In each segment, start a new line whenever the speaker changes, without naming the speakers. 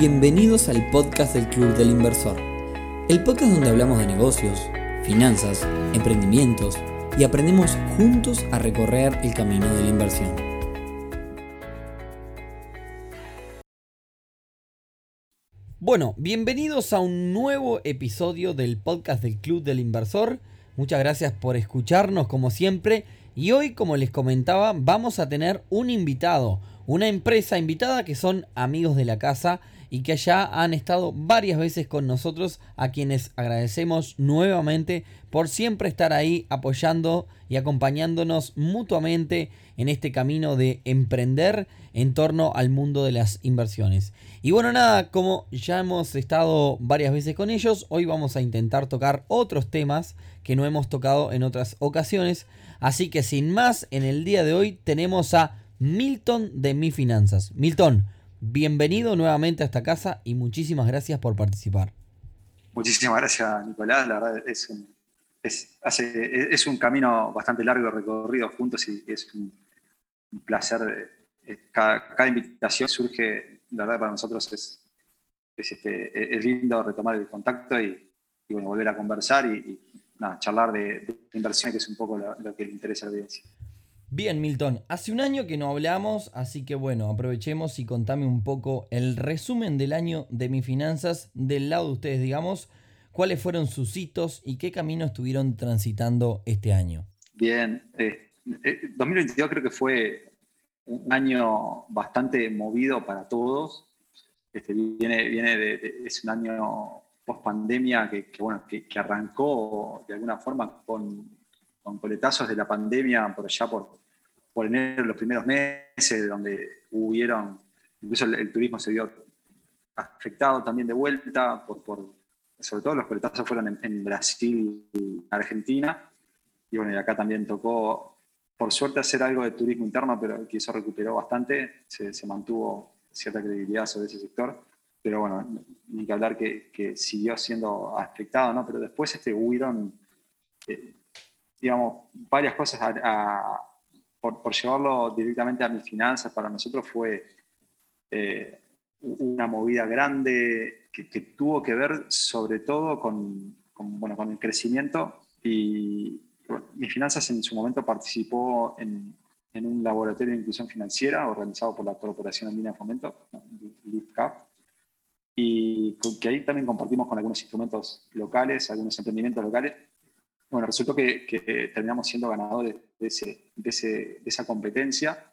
Bienvenidos al podcast del Club del Inversor, el podcast donde hablamos de negocios, finanzas, emprendimientos y aprendemos juntos a recorrer el camino de la inversión. Bueno, bienvenidos a un nuevo episodio del podcast del Club del Inversor. Muchas gracias por escucharnos como siempre. Y hoy, como les comentaba, vamos a tener un invitado, una empresa invitada que son amigos de la casa y que ya han estado varias veces con nosotros, a quienes agradecemos nuevamente por siempre estar ahí apoyando y acompañándonos mutuamente en este camino de emprender en torno al mundo de las inversiones. Y bueno, nada, como ya hemos estado varias veces con ellos, hoy vamos a intentar tocar otros temas que no hemos tocado en otras ocasiones. Así que sin más, en el día de hoy tenemos a Milton de Mi Finanzas. Milton, bienvenido nuevamente a esta casa y muchísimas gracias por participar.
Muchísimas gracias, Nicolás. La verdad es un, es, un camino bastante largo recorrido juntos y es un, placer. Cada, invitación surge, la verdad, para nosotros es, es, este, lindo retomar el contacto y, volver a conversar y, charlar de, de, inversión, que es un poco lo, lo que le interesa a la audiencia.
Bien, Milton, hace un año que no hablamos, así que bueno, aprovechemos y contame un poco el resumen del año de mis finanzas del lado de ustedes, digamos, cuáles fueron sus hitos y qué camino estuvieron transitando este año.
Bien, 2022 eh, creo que fue un año bastante movido para todos. Este, viene, viene de, es un año post pandemia que, bueno, que, arrancó de alguna forma con, con coletazos de la pandemia por allá por por enero, los primeros meses, donde hubieron, incluso el, turismo se vio afectado también de vuelta, por, por sobre todo los coletazos fueron en, Brasil y Argentina, y bueno, y acá también tocó, por suerte, hacer algo de turismo interno, pero que eso recuperó bastante, se, mantuvo cierta credibilidad sobre ese sector, pero bueno, ni que hablar que, que siguió siendo afectado, ¿no? Pero después este, hubieron, eh, digamos, varias cosas a por, llevarlo directamente a mis finanzas, para nosotros fue eh, una movida grande que, tuvo que ver sobre todo con, bueno, con el crecimiento y mis finanzas en su momento participó en, en, un laboratorio de inclusión financiera organizado por la Corporación Andina de Fomento, LIFCAP, y que ahí también compartimos con algunos instrumentos locales, algunos emprendimientos locales, bueno, resultó que, terminamos siendo ganadores de, esa competencia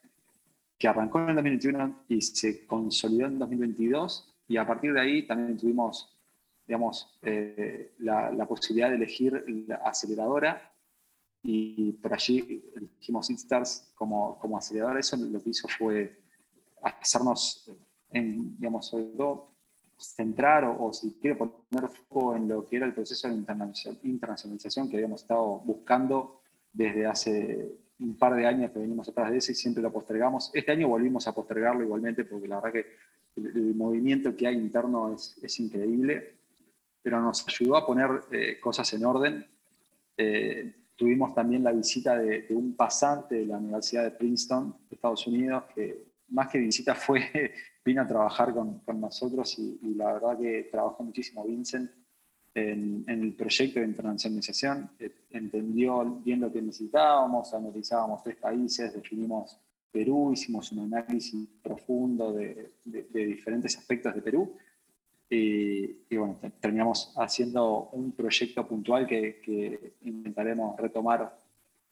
que arrancó en el 2021 y se consolidó en 2022 y a partir de ahí también tuvimos digamos, eh, la, posibilidad de elegir la aceleradora y por allí elegimos Instars como, como aceleradora. Eso lo que hizo fue hacernos, en, digamos, sobre todo centrar o, si quiere poner foco en lo que era el proceso de internacionalización que habíamos estado buscando desde hace un par de años que venimos atrás de eso y siempre lo postergamos. Este año volvimos a postergarlo igualmente porque la verdad que el, movimiento que hay interno es, es, increíble, pero nos ayudó a poner eh, cosas en orden. Eh, tuvimos también la visita de, de, un pasante de la Universidad de Princeton, Estados Unidos, que más que visita fue vino a trabajar con, con nosotros y, la verdad que trabajó muchísimo Vincent en, el proyecto de internacionalización. Eh, entendió bien lo que necesitábamos, analizábamos tres países, definimos Perú, hicimos un análisis profundo de, de, diferentes aspectos de Perú. Y, bueno, terminamos haciendo un proyecto puntual que, que, intentaremos retomar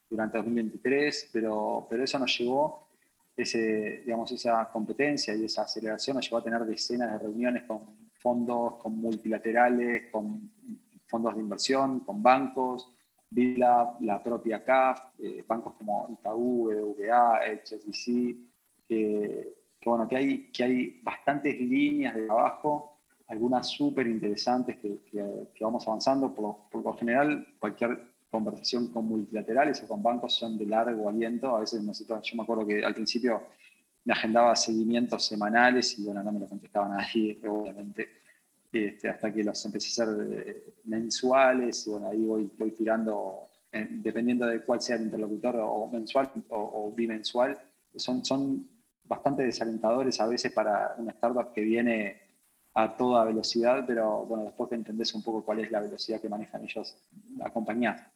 durante 2023, pero, pero eso nos llevó ese, digamos, esa competencia y esa aceleración nos llevó a tener decenas de reuniones con fondos, con multilaterales, con fondos de inversión, con bancos, Vila, la propia CAF, eh, bancos como Itaú, BBVA, HSBC, que, bueno, que hay, que hay bastantes líneas de trabajo, algunas súper interesantes que, que, vamos avanzando. Por, por lo general, cualquier conversación con multilaterales o con bancos son de largo aliento. A veces yo me acuerdo que al principio me agendaba seguimientos semanales y bueno, no me lo contestaba nadie, obviamente, este, hasta que los empecé a hacer eh, mensuales y bueno, ahí voy, tirando, eh, dependiendo de cuál sea el interlocutor, o mensual o, bimensual, son, son bastante desalentadores a veces para una startup que viene a toda velocidad, pero bueno, después que entendés un poco cuál es la velocidad que manejan ellos, la compañía.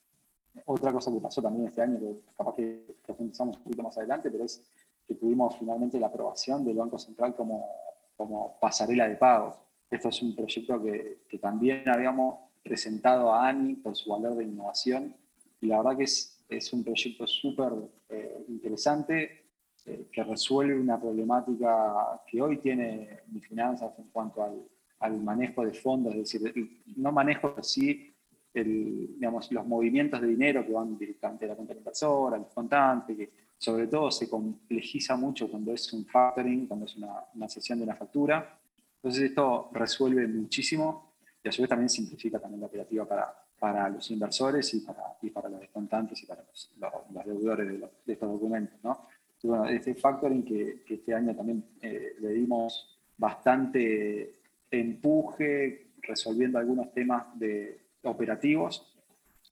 Otra cosa que pasó también este año, que capaz que profundizamos un poquito más adelante, pero es que tuvimos finalmente la aprobación del Banco Central como, como pasarela de pagos. Esto es un proyecto que, que también habíamos presentado a ANI por su valor de innovación y la verdad que es, es un proyecto súper eh, interesante eh, que resuelve una problemática que hoy tiene mi finanzas en cuanto al, al manejo de fondos, es decir, no manejo, sí el, digamos, los movimientos de dinero que van directamente a la cuenta inversora, al contante, que sobre todo se complejiza mucho cuando es un factoring, cuando es una, una sesión de una factura. Entonces esto resuelve muchísimo y a su vez también simplifica también la operativa para, para los inversores y para, y para los descontantes y para los, los, deudores de, de, estos documentos. ¿no? Y bueno, este factoring que, que este año también eh, le dimos bastante empuje resolviendo algunos temas de operativos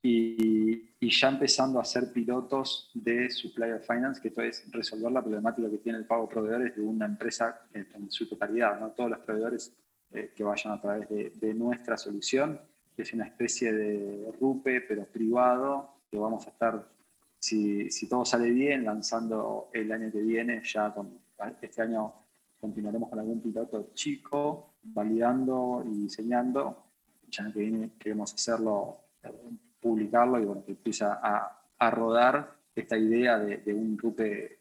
y, ya empezando a ser pilotos de Supplier Finance, que esto es resolver la problemática que tiene el pago de proveedores de una empresa en, en su totalidad, ¿no? todos los proveedores eh, que vayan a través de, nuestra solución que es una especie de RUPE, pero privado, que vamos a estar, si, si, todo sale bien, lanzando el año que viene, ya con este año continuaremos con algún piloto chico, validando y diseñando. Ya que viene queremos hacerlo, publicarlo y bueno, que empieza a, a rodar esta idea de, de un RUPE,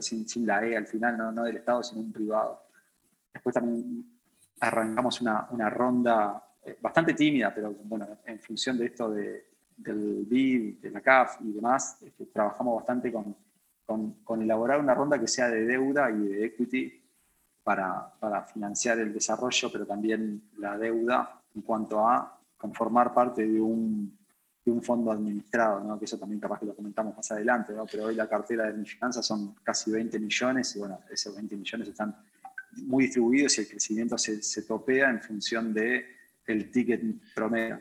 sin, sin, la E al final, no, no del Estado, sino un privado. Después también arrancamos una, una ronda eh, bastante tímida, pero bueno, en función de esto de, del BID, de la CAF y demás, este, trabajamos bastante con, con, con, elaborar una ronda que sea de deuda y de equity para, para, financiar el desarrollo, pero también la deuda en cuanto a conformar parte de un, fondo administrado, ¿no? que eso también capaz que lo comentamos más adelante, ¿no? pero hoy la cartera de mi son casi 20 millones y bueno, esos 20 millones están muy distribuidos y el crecimiento se, topea en función de el ticket promedio.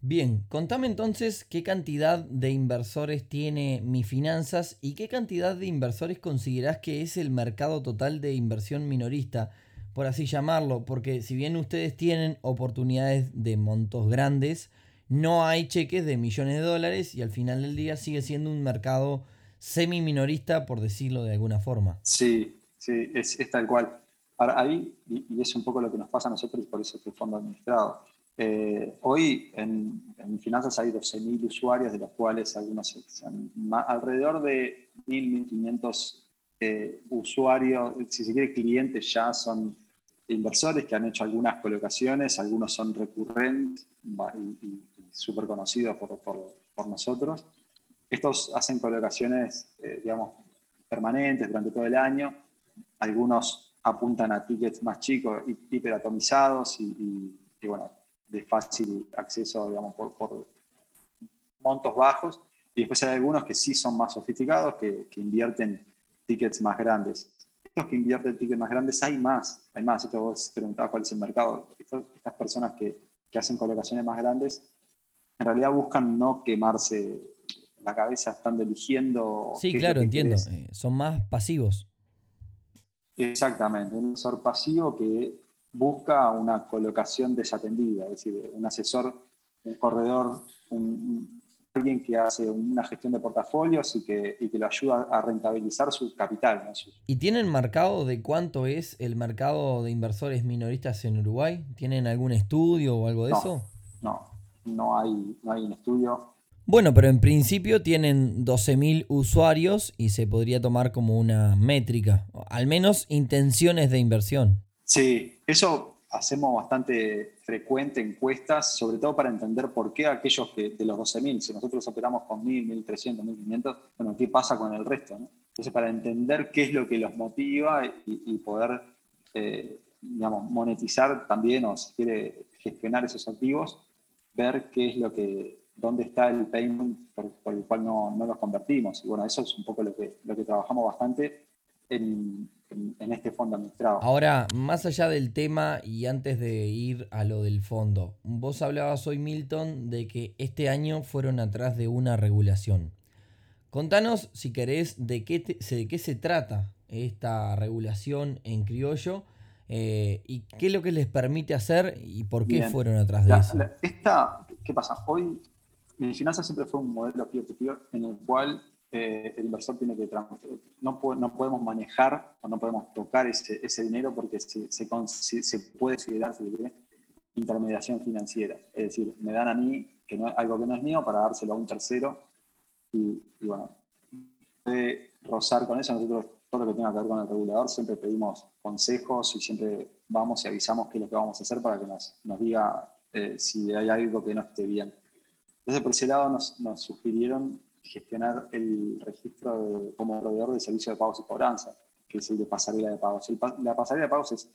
Bien, contame entonces qué cantidad de inversores tiene Mi Finanzas y qué cantidad de inversores considerás que es el mercado total de inversión minorista, por así llamarlo, porque si bien ustedes tienen oportunidades de montos grandes, no hay cheques de millones de dólares y al final del día sigue siendo un mercado semi-minorista, por decirlo de alguna forma.
Sí, sí, es, es tal cual. Ahora, ahí, y, es un poco lo que nos pasa a nosotros y por eso es el fondo administrado. Eh, hoy en, en, finanzas hay 12.000 usuarios, de los cuales algunos son alrededor de 1.000, 1.500 eh, usuarios, si se quiere clientes ya son inversores que han hecho algunas colocaciones, algunos son recurrentes y, y súper conocidos por, por, por, nosotros. Estos hacen colocaciones, eh, digamos, permanentes durante todo el año. Algunos apuntan a tickets más chicos, hiperatomizados y, y, y bueno, de fácil acceso, digamos, por, por, montos bajos. Y después hay algunos que sí son más sofisticados, que, que invierten tickets más grandes. Que invierten tickets más grandes, hay más, hay más. Esto vos preguntabas cuál es el mercado. Estas, estas personas que, que hacen colocaciones más grandes, en realidad buscan no quemarse la cabeza estando eligiendo.
Sí, claro, entiendo. Eh, son más pasivos.
Exactamente, un inversor pasivo que busca una colocación desatendida, es decir, un asesor, un corredor, un, alguien que hace una gestión de portafolios y que, y que lo ayuda a rentabilizar su capital. ¿no?
¿Y tienen marcado de cuánto es el mercado de inversores minoristas en Uruguay? ¿Tienen algún estudio o algo de
no,
eso?
No, no hay, no hay un estudio.
Bueno, pero en principio tienen 12.000 usuarios y se podría tomar como una métrica, al menos intenciones de inversión.
Sí, eso hacemos bastante frecuente encuestas, sobre todo para entender por qué aquellos que de los 12.000, si nosotros operamos con 1.000, 1.300, 1.500, bueno, ¿qué pasa con el resto? Entonces, para entender qué es lo que los motiva y, y poder, eh, digamos, monetizar también o si quiere gestionar esos activos, ver qué es lo que dónde está el payment por, por el cual no, no, los convertimos. Y bueno, eso es un poco lo que, lo que trabajamos bastante en, en, este fondo administrado.
Ahora, más allá del tema y antes de ir a lo del fondo, vos hablabas hoy, Milton, de que este año fueron atrás de una regulación. Contanos, si querés, de qué, te, de qué se trata esta regulación en criollo Eh, ¿Y qué es lo que les permite hacer y por qué fueron atrás de eso?
esta, ¿Qué pasa? Hoy, mi finanzas siempre fue un modelo peer-to-peer en el cual eh, el inversor tiene que no, no podemos manejar o no podemos tocar ese, ese dinero porque se, se, se, puede considerar intermediación financiera. Es decir, me dan a mí que no, algo que no es mío para dárselo a un tercero y, y bueno, puede rozar con eso. Nosotros todo lo que tenga que ver con el regulador siempre pedimos consejos y siempre vamos y avisamos qué es lo que vamos a hacer para que nos, nos diga eh, si hay algo que no esté bien. Entonces, por ese lado nos, nos sugirieron gestionar el registro como proveedor de servicio de pagos y cobranza, que es el de pasarela de pagos. la pasarela de pagos es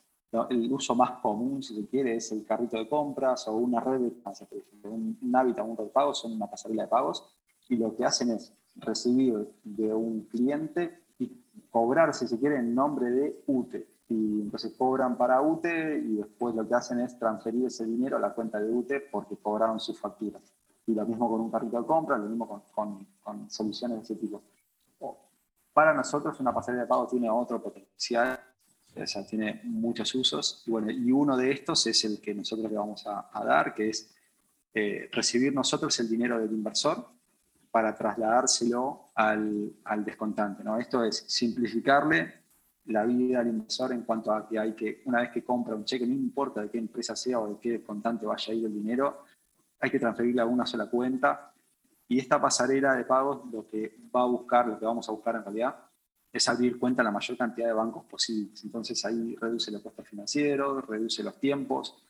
el uso más común, si se quiere, es el carrito de compras o una red de ejemplo, un, un hábitat, un red de pagos son una pasarela de pagos y lo que hacen es recibir de un cliente y cobrar, si se quiere, en nombre de UTE. Y entonces cobran para UTE y después lo que hacen es transferir ese dinero a la cuenta de UTE porque cobraron sus facturas. Y lo mismo con un carrito de compra, lo mismo con, con, soluciones de ese tipo. Para nosotros una pasarela de pago tiene otro potencial, o sea, tiene muchos usos. Y, bueno, y uno de estos es el que nosotros le vamos a, dar, que es eh, recibir nosotros el dinero del inversor para trasladárselo al, al descontante. ¿no? Esto es simplificarle la vida al inversor en cuanto a que hay que, una vez que compra un cheque, no importa de qué empresa sea o de qué descontante vaya a ir el dinero, hay que transferirle a una sola cuenta. Y esta pasarela de pagos lo que va a buscar, lo que vamos a buscar en realidad, es abrir cuenta a la mayor cantidad de bancos posibles. Entonces ahí reduce los costos financieros, reduce los tiempos,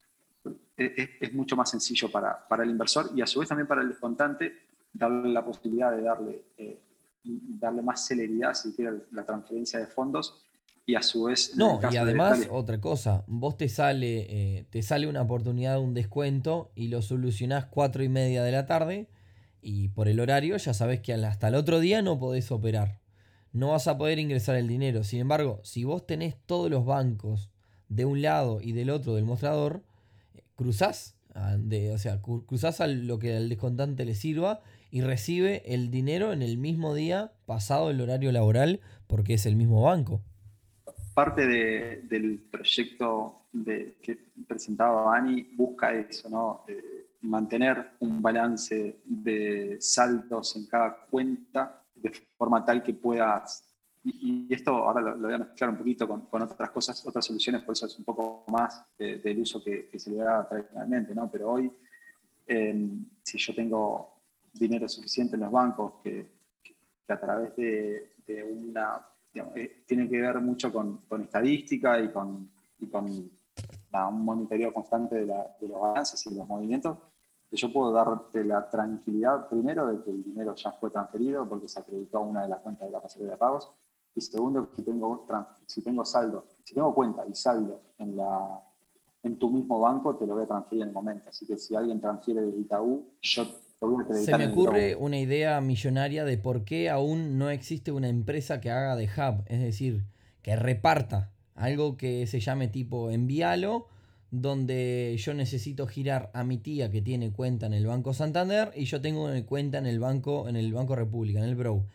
es, es mucho más sencillo para, para, el inversor y a su vez también para el descontante darle la posibilidad de darle, eh, darle más celeridad, si quiere, la transferencia de fondos y a su vez...
No, y además otra cosa, vos te sale, eh, te sale una oportunidad de un descuento y lo solucionás cuatro y media de la tarde y por el horario ya sabes que hasta el otro día no podés operar. No vas a poder ingresar el dinero. Sin embargo, si vos tenés todos los bancos de un lado y del otro del mostrador, cruzás, de, o sea, cruzás a lo que al descontante le sirva y recibe el dinero en el mismo día pasado el horario laboral porque es el mismo banco.
Parte del proyecto que presentaba Ani busca eso, ¿no? Eh, mantener un balance de saldos en cada cuenta de forma tal que puedas, y, esto ahora lo, voy a mezclar un poquito con, otras cosas, otras soluciones, por eso es un poco más del uso que, se le da tradicionalmente, ¿no? Pero hoy, eh, si yo tengo dinero suficiente en los bancos que, a través de, una... Eh, tiene que ver mucho con, con estadística y con, y con un monitoreo constante de, de, los balances y los movimientos, que yo puedo darte la tranquilidad primero de que el dinero ya fue transferido porque se acreditó a una de las cuentas de la pasarela de pagos, y segundo, si tengo, si tengo saldo, si tengo cuenta y saldo en, la, en tu mismo banco, te lo voy a transferir en el momento. Así que si alguien transfiere de Itaú, yo
se me ocurre una idea millonaria de por qué aún no existe una empresa que haga de hub, es decir, que reparta algo que se llame tipo envíalo, donde yo necesito girar a mi tía que tiene cuenta en el Banco Santander y yo tengo cuenta en el Banco, en el Banco República, en el Bro.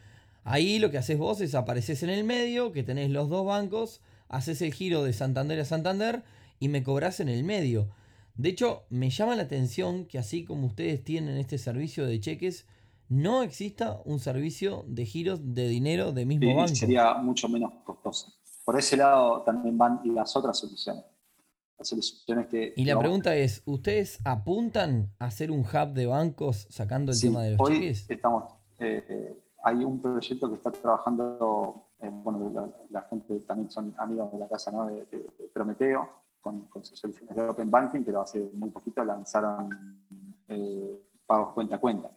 Ahí lo que haces vos es apareces en el medio, que tenés los dos bancos, haces el giro de Santander a Santander y me cobras en el medio. De hecho, me llama la atención que así como ustedes tienen este servicio de cheques, no exista un servicio de giros de dinero de mismo banco.
Sería mucho menos costoso. Por ese lado también van las otras soluciones. Las soluciones que,
y la pregunta es, ¿ustedes apuntan a hacer un hub de bancos sacando el tema de los
hoy
cheques?
Estamos, eh, hay un proyecto que está trabajando, eh, bueno, la, gente también son amigos de la casa ¿no? de Prometeo, con, sus soluciones de Open Banking, pero hace muy poquito lanzaron eh, pagos cuenta a cuenta.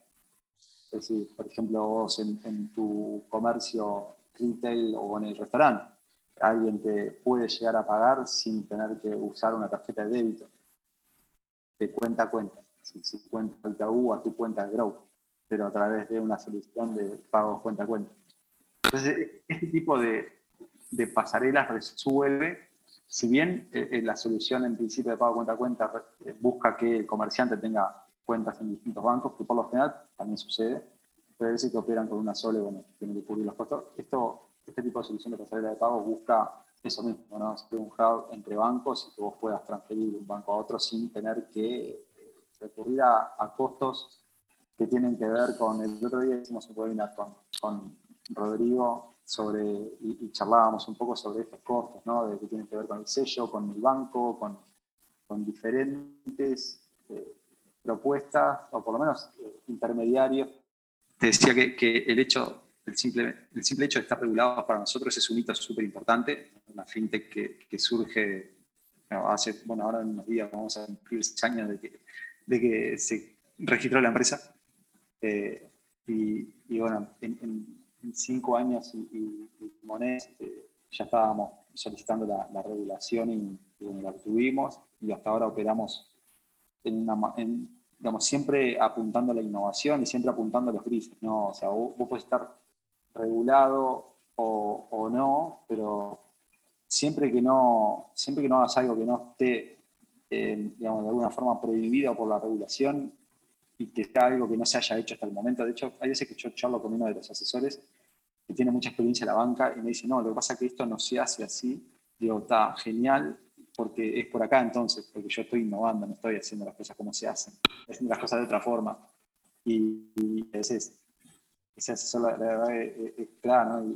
Es decir, por ejemplo, vos en, tu comercio retail o en el restaurante, alguien te puede llegar a pagar sin tener que usar una tarjeta de débito, de cuenta a cuenta, si, si cuenta el TAU a tu cuenta de Grow, pero a través de una solución de pagos cuenta a cuenta. Entonces, este tipo de, de pasarelas resuelve si bien eh, eh, la solución en principio de pago cuenta a cuenta eh, busca que el comerciante tenga cuentas en distintos bancos, que por lo general también sucede, pero veces que operan con una sola y bueno, tienen que cubrir los costos. Esto, este tipo de solución de pasarela de pago busca eso mismo, ¿no? un hub entre bancos y que vos puedas transferir de un banco a otro sin tener que eh, recurrir a, costos que tienen que ver con, el otro día hicimos un webinar con, con Rodrigo sobre, y, charlábamos un poco sobre estos costos, ¿no? De que tienen que ver con el sello, con el banco, con, con diferentes eh, propuestas, o por lo menos eh, intermediarios. Te decía que, que el hecho el simple, el simple hecho de estar regulado para nosotros es un hito súper importante. Una fintech que, que surge hace, bueno, ahora en unos días vamos a cumplir seis años de que, de que se registró la empresa. Eh, y, bueno, en, cinco años y, y, eh, ya estábamos solicitando la, regulación y, la obtuvimos y hasta ahora operamos en una, en, digamos, siempre apuntando a la innovación y siempre apuntando a los grises, ¿no? O sea, vos, vos podés estar regulado o, no, pero siempre que no, siempre que no hagas algo que no esté, eh, digamos, de alguna forma prohibido por la regulación y que sea algo que no se haya hecho hasta el momento. De hecho, hay veces que yo charlo con uno de los asesores que tiene mucha experiencia en la banca y me dice, no, lo que pasa es que esto no se hace así. Digo, está genial porque es por acá entonces, porque yo estoy innovando, no estoy haciendo las cosas como se hacen, haciendo las cosas de otra forma. Y, y a veces ese asesor, la, verdad, es, claro, ¿no?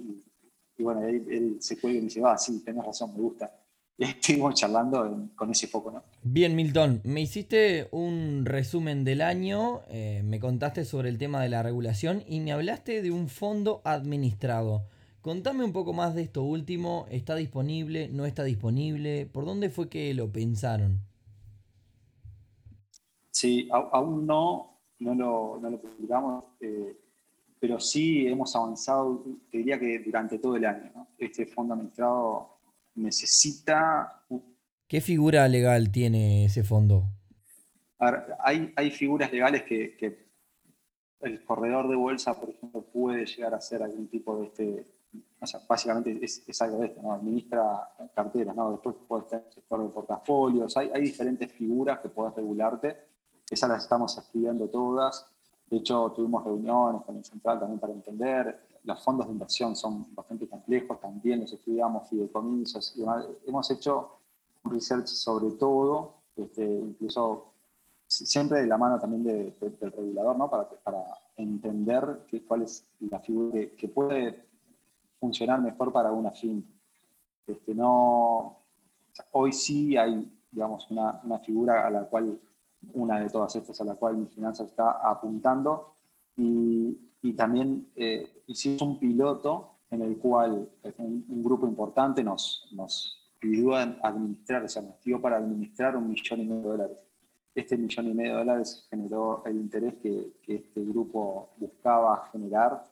Y, bueno, él, se cuelga y me dice, va, sí, tenés razón, me gusta. Y estuvimos charlando con ese foco, ¿no?
Bien, Milton, me hiciste un resumen del año, eh, me contaste sobre el tema de la regulación y me hablaste de un fondo administrado. Contame un poco más de esto último, ¿está disponible? ¿No está disponible? ¿Por dónde fue que lo pensaron?
Sí, aún no, no lo, no lo publicamos. Eh, pero sí hemos avanzado, te diría que durante todo el año. Este fondo administrado necesita...
¿Qué figura legal tiene ese fondo?
hay, hay figuras legales que, que, el corredor de bolsa, por ejemplo, puede llegar a ser algún tipo de este... O sea, básicamente es, es algo de esto, ¿no? Administra carteras, ¿no? Después puede estar sector de portafolios, hay, hay diferentes figuras que puedes regularte. Esas las estamos estudiando todas de hecho, tuvimos reuniones con el central también para entender. Los fondos de inversión son bastante complejos, también los estudiamos, fideicomisos y Hemos hecho un research sobre todo, este, incluso siempre de la mano también del regulador, ¿no? para, para entender cuál es la figura que, puede funcionar mejor para una fin. Este, no, hoy sí hay digamos, una, una figura a la cual una de todas estas a la cual mi finanza está apuntando. Y, y también eh, hicimos un piloto en el cual un, grupo importante nos, nos pidió administrar, o sea, nos pidió para administrar un millón y medio de dólares. Este millón y medio de dólares generó el interés que, que este grupo buscaba generar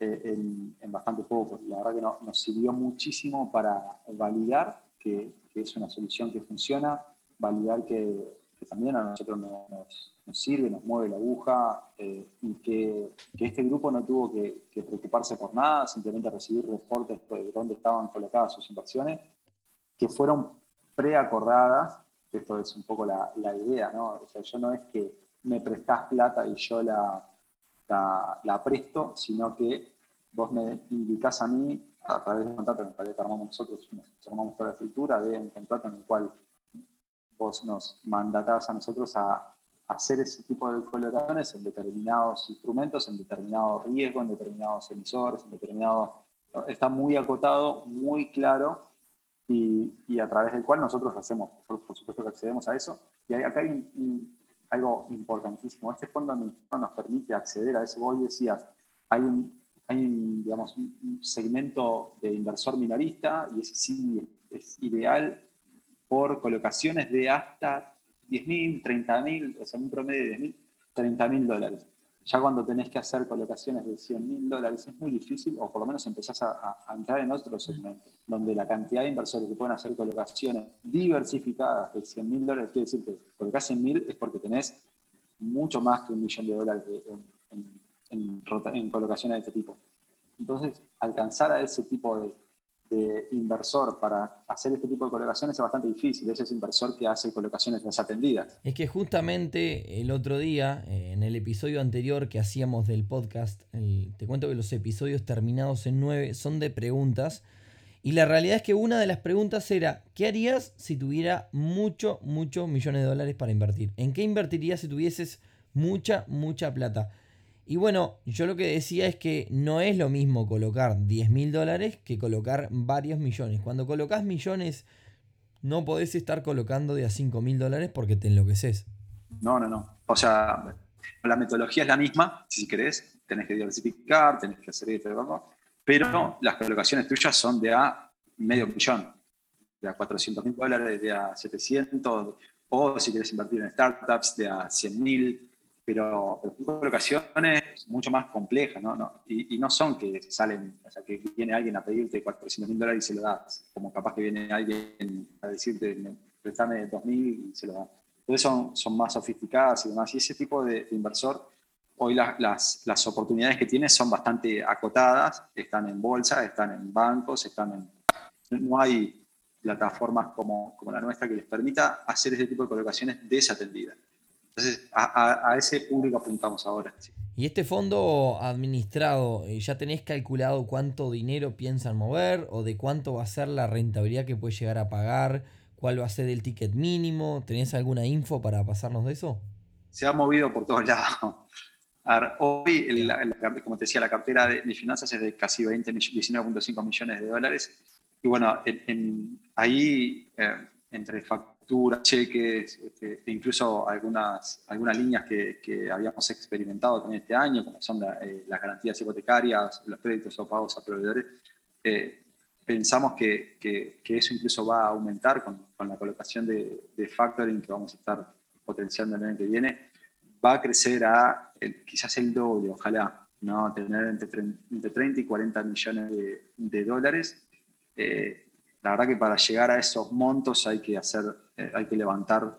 eh, en, en, bastante poco. La verdad que nos sirvió muchísimo para validar que, que es una solución que funciona, validar que también a nosotros nos, nos, sirve, nos mueve la aguja, eh, y que, que, este grupo no tuvo que, que, preocuparse por nada, simplemente recibir reportes de dónde estaban colocadas sus inversiones, que fueron preacordadas, esto es un poco la, la, idea, ¿no? O sea, yo no es que me prestás plata y yo la, la, la presto, sino que vos me indicás a mí, a través de un contrato que armamos nosotros, nos armamos toda la estructura de un contrato en el cual vos nos mandatás a nosotros a, hacer ese tipo de colocaciones en determinados instrumentos, en determinado riesgo, en determinados emisores, en determinados... Está muy acotado, muy claro y, y, a través del cual nosotros hacemos, por, supuesto que accedemos a eso. Y acá hay algo importantísimo. Este fondo nos permite acceder a eso. Vos decías, hay un, hay digamos, un segmento de inversor minorista y ese sí es ideal por colocaciones de hasta 10.000, 30.000, o sea, un promedio de 10.000, 30.000 dólares. Ya cuando tenés que hacer colocaciones de 100.000 dólares es muy difícil, o por lo menos empezás a, entrar en otro segmento, donde la cantidad de inversores que pueden hacer colocaciones diversificadas de 100.000 dólares, quiere decir que colocás 100.000 es porque tenés mucho más que un millón de dólares en colocaciones de este tipo. Entonces, alcanzar a ese tipo de, de inversor para hacer este tipo de colocaciones es bastante difícil. Ese es inversor que hace colocaciones desatendidas.
Es que justamente el otro día, eh, en el episodio anterior que hacíamos del podcast, te cuento que los episodios terminados en nueve son de preguntas. Y la realidad es que una de las preguntas era, ¿qué harías si tuviera mucho, muchos millones de dólares para invertir? ¿En qué invertirías si tuvieses mucha, mucha plata? Y bueno, yo lo que decía es que no es lo mismo colocar 10 mil dólares que colocar varios millones. Cuando colocas millones, no podés estar colocando de a 5 mil dólares porque te enloqueces.
No, no, no. O sea, la metodología es la misma, si querés, tenés que diversificar, tenés que hacer esto, pero las colocaciones tuyas son de a medio millón, de a 400 mil dólares, de a 700, o si quieres invertir en startups, de a 100 mil, pero, pero colocaciones mucho más complejas, ¿no? Y, no son que salen, o sea, que viene alguien a pedirte 400 mil dólares y se lo das, como capaz que viene alguien a decirte, préstame 2 mil y se lo das. Entonces son, son más sofisticadas y demás. Y ese tipo de, inversor, hoy las, las, oportunidades que tiene son bastante acotadas, están en bolsa, están en bancos, están en... No hay plataformas como, como la nuestra que les permita hacer ese tipo de colocaciones desatendidas. Entonces, a, ese público apuntamos ahora.
¿Y este fondo administrado, eh, ya tenés calculado cuánto dinero piensan mover o de cuánto va a ser la rentabilidad que puede llegar a pagar? ¿Cuál va a ser el ticket mínimo? ¿Tenés alguna info para pasarnos de eso?
Se ha movido por todos lados. hoy, como te decía, la cartera de, finanzas es de casi 20, 19.5 millones de dólares. Y bueno, ahí, eh, entre facturas, cheques, este, incluso algunas, algunas líneas que, que, habíamos experimentado también este año, como son eh, las garantías hipotecarias, los créditos o pagos a proveedores, eh, pensamos que, que, eso incluso va a aumentar con, con la colocación de, de, factoring que vamos a estar potenciando el año que viene. Va a crecer a quizás el doble, ojalá, ¿no? tener entre, entre 30 y 40 millones de, de dólares. Eh, la verdad que para llegar a esos montos hay que hacer, eh, hay que levantar.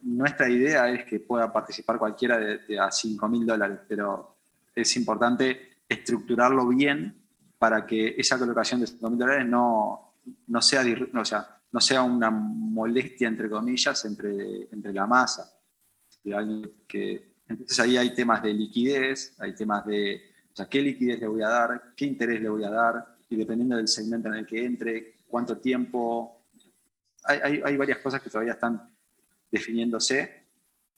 Nuestra idea es que pueda participar cualquiera de, de a 5 mil dólares, pero es importante estructurarlo bien para que esa colocación de 5 mil dólares no, no, sea, no, sea, no sea una molestia, entre comillas, entre, entre la masa. Que, entonces ahí hay temas de liquidez, hay temas de o sea, qué liquidez le voy a dar, qué interés le voy a dar, y dependiendo del segmento en el que entre, cuánto tiempo. Hay, hay, hay varias cosas que todavía están definiéndose,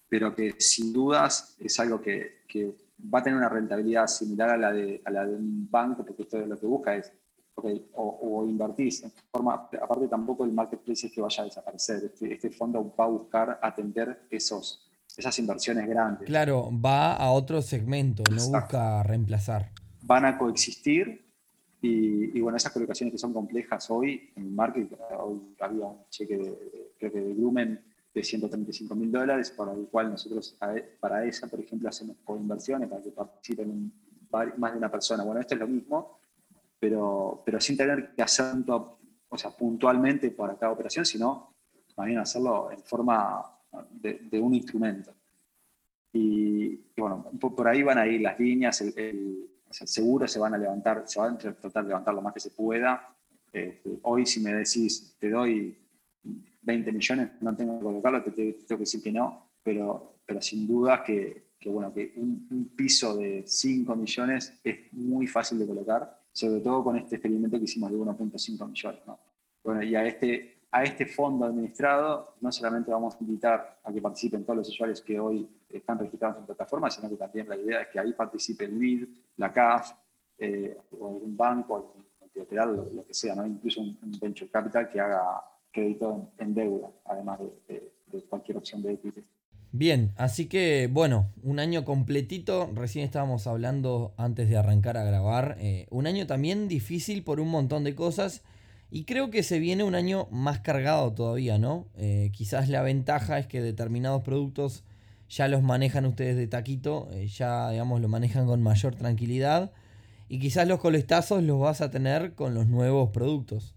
pero que sin dudas es algo que, que va a tener una rentabilidad similar a la de, a la de un banco, porque usted lo que busca es, okay, o, o, invertís en forma, aparte tampoco el marketplace es que vaya a desaparecer, este, este, fondo va a buscar atender esos, esas inversiones grandes.
Claro, va a otro segmento, no busca reemplazar.
Van a coexistir y, bueno, esas colocaciones que son complejas hoy en el market, hoy había un cheque de, creo que de Grumen de 135 mil dólares, para el cual nosotros e, para esa, por ejemplo, hacemos coinversiones para que participen más de una persona. Bueno, esto es lo mismo, pero, pero sin tener que hacer o sea, puntualmente para cada operación, sino bien hacerlo en forma de, un instrumento. Y, bueno, por ahí van a ir las líneas, el, seguro se van a levantar, se van a tratar de levantar lo más que se pueda. Este, hoy si me decís, te doy 20 millones, no tengo que colocarlo, te, tengo que decir que no, pero, pero sin duda que, bueno, que un, piso de 5 millones es muy fácil de colocar, sobre todo con este experimento que hicimos de 1.5 millones. ¿no? Bueno, y a este, a este fondo administrado no solamente vamos a invitar a que participen todos los usuarios que hoy están registrados en plataforma, sino que también la idea es que ahí participe el BID, la CAF, eh, o algún banco, algún lo, lo, que sea, ¿no? incluso un venture capital que haga crédito en, deuda, además de, cualquier opción de equity.
Bien, así que bueno, un año completito, recién estábamos hablando antes de arrancar a grabar, eh, un año también difícil por un montón de cosas y creo que se viene un año más cargado todavía, ¿no? Eh, quizás la ventaja es que determinados productos ya los manejan ustedes de taquito, eh, ya digamos lo manejan con mayor tranquilidad y quizás los coletazos los vas a tener con los nuevos productos.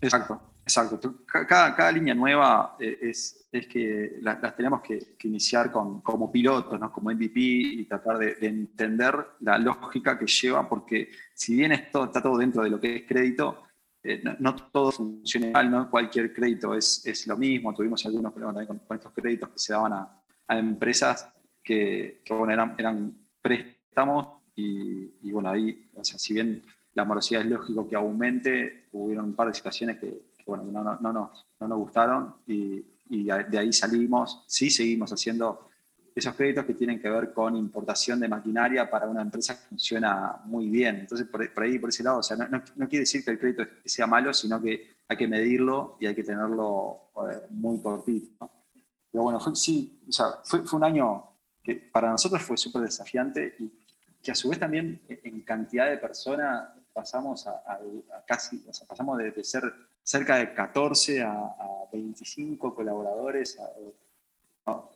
Exacto. Exacto. Cada, cada línea nueva eh, es, es que las, tenemos que, iniciar con, como pilotos, ¿no? como MVP y tratar de, entender la lógica que lleva, porque si bien esto está todo dentro de lo que es crédito, eh, no, todo funciona igual, no cualquier crédito es, es, lo mismo. Tuvimos algunos problemas con, estos créditos que se daban a, a empresas que, que bueno, eran, eran préstamos y, y, bueno, ahí, o sea, si bien la morosidad es lógico que aumente. Hubieron un par de situaciones que, bueno, no, no, no, no, nos gustaron y, y de ahí salimos. Sí seguimos haciendo esos créditos que tienen que ver con importación de maquinaria para una empresa que funciona muy bien. Entonces, por, ahí, por ese lado, o sea, no, quiere decir que el crédito sea malo, sino que hay que medirlo y hay que tenerlo eh, muy cortito. Pero bueno, fue, sí, o sea, fue, un año que para nosotros fue súper desafiante y que a su vez también en cantidad de personas pasamos a, casi, o sea, pasamos de, ser cerca de 14 a, a 25 colaboradores, a,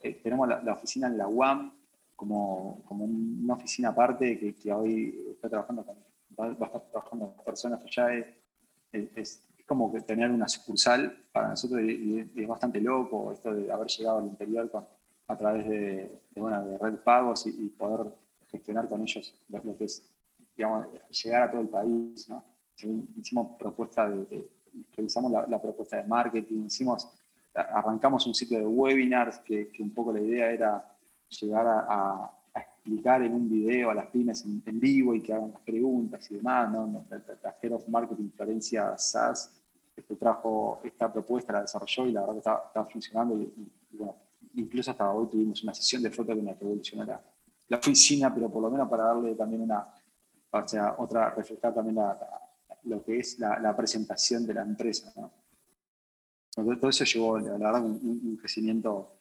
eh, tenemos la, oficina en la UAM como, como una oficina aparte que, que, hoy está trabajando con, va, a estar trabajando con personas allá. Es, es, como que tener una sucursal para nosotros y, es bastante loco esto de haber llegado al interior con, a través de, de, bueno, de red pagos y, poder gestionar con ellos lo, que es digamos, llegar a todo el país. ¿no? Hicimos propuesta de, revisamos la, la, propuesta de marketing, hicimos arrancamos un ciclo de webinars que, un poco la idea era llegar a, explicar en un video a las pymes en, vivo y que hagan preguntas y demás. ¿no? La, Head of Marketing Florencia Sass este, trajo esta propuesta, la desarrolló y la verdad que estaba, funcionando. Incluso hasta hoy tuvimos una sesión de fotos que me revolucionó la, la oficina, pero por lo menos para darle también una, o sea, otra, reflejar también lo que es la, presentación de la empresa. Todo eso llevó, la verdad, un, crecimiento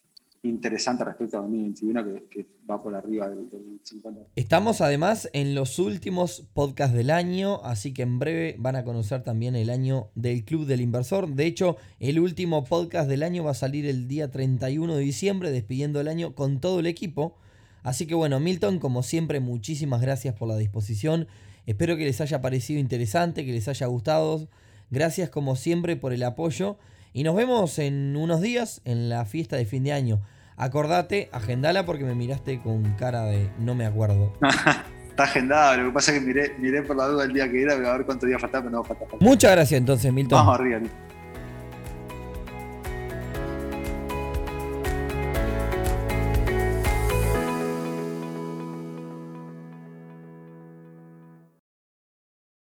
interesante respecto a 2021 que, va por arriba del, 50.
Estamos además en los últimos podcasts del año, así que en breve van a conocer también el año del Club del Inversor. De hecho, el último podcast del año va a salir el día 31 de diciembre, despidiendo el año con todo el equipo. Así que bueno, Milton, como siempre, muchísimas gracias por la disposición. Espero que les haya parecido interesante, que les haya gustado. Gracias como siempre por el apoyo. Y nos vemos en unos días en la fiesta de fin de año. Acordate, agendala porque me miraste con cara de no me acuerdo.
Está agendado, lo que pasa es que miré, miré por la duda el día que era, a ver cuántos días faltaba, pero no falta.
Muchas gracias entonces, Milton.
Vamos arriba,